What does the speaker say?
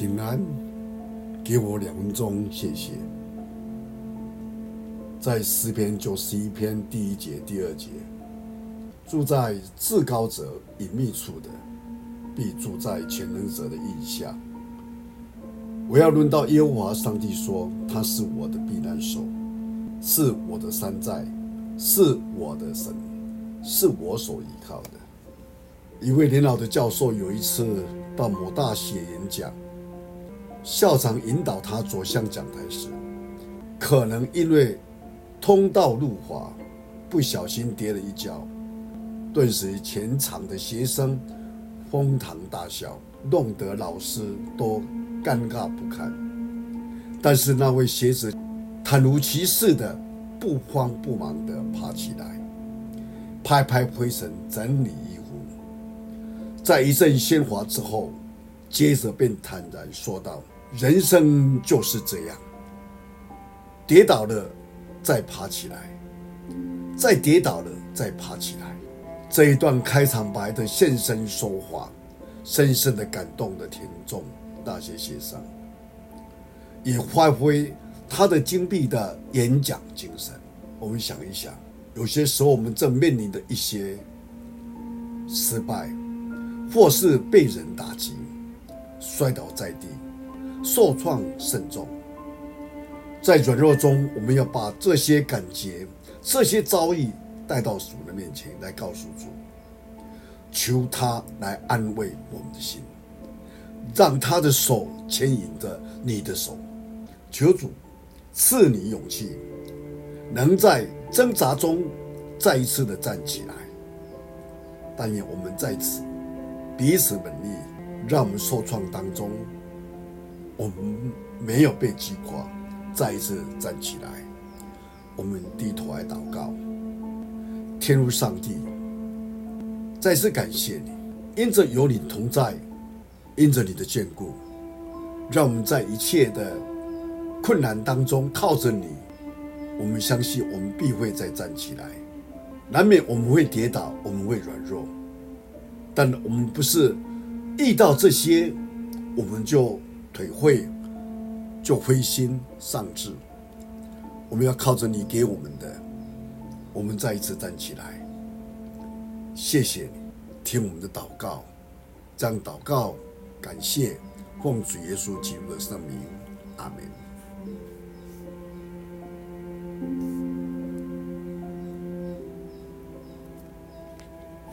平安，给我两分钟，谢谢。在诗篇九十一篇第一节、第二节，住在至高者隐秘处的，必住在全能者的荫下。我要论到耶和华上帝说，他是我的避难所，是我的山寨，是我的神，是我所依靠的。一位年老的教授有一次到某大学演讲，校长引导他走向讲台时，可能因为通道路滑，不小心跌了一跤，顿时全场的学生哄堂大笑，弄得老师都尴尬不堪。但是那位学子坦如其事的不慌不忙地爬起来，拍拍灰尘，整理衣服。在一阵喧哗之后，接着便坦然说道：“人生就是这样，跌倒了再爬起来，再跌倒了再爬起来。”这一段开场白的现身说话，深深的感动了听众那些学生，也发挥他的精辟的演讲精神。我们想一想，有些时候我们正面临的一些失败。或是被人打击，摔倒在地，受创甚重。在软弱中，我们要把这些感觉、这些遭遇带到主的面前来告诉主，求他来安慰我们的心，让他的手牵引着你的手，求主赐你勇气，能在挣扎中再一次的站起来。但愿我们在此。彼此勉励，让我们受创当中，我们没有被击垮，再一次站起来。我们低头来祷告，天父上帝，再次感谢你，因着有你同在，因着你的眷顾，让我们在一切的困难当中靠着你。我们相信，我们必会再站起来。难免我们会跌倒，我们会软弱。但我们不是遇到这些，我们就颓废，就灰心丧志。我们要靠着你给我们的，我们再一次站起来。谢谢你，听我们的祷告，这样祷告，感谢奉主耶稣基督的圣名，阿门。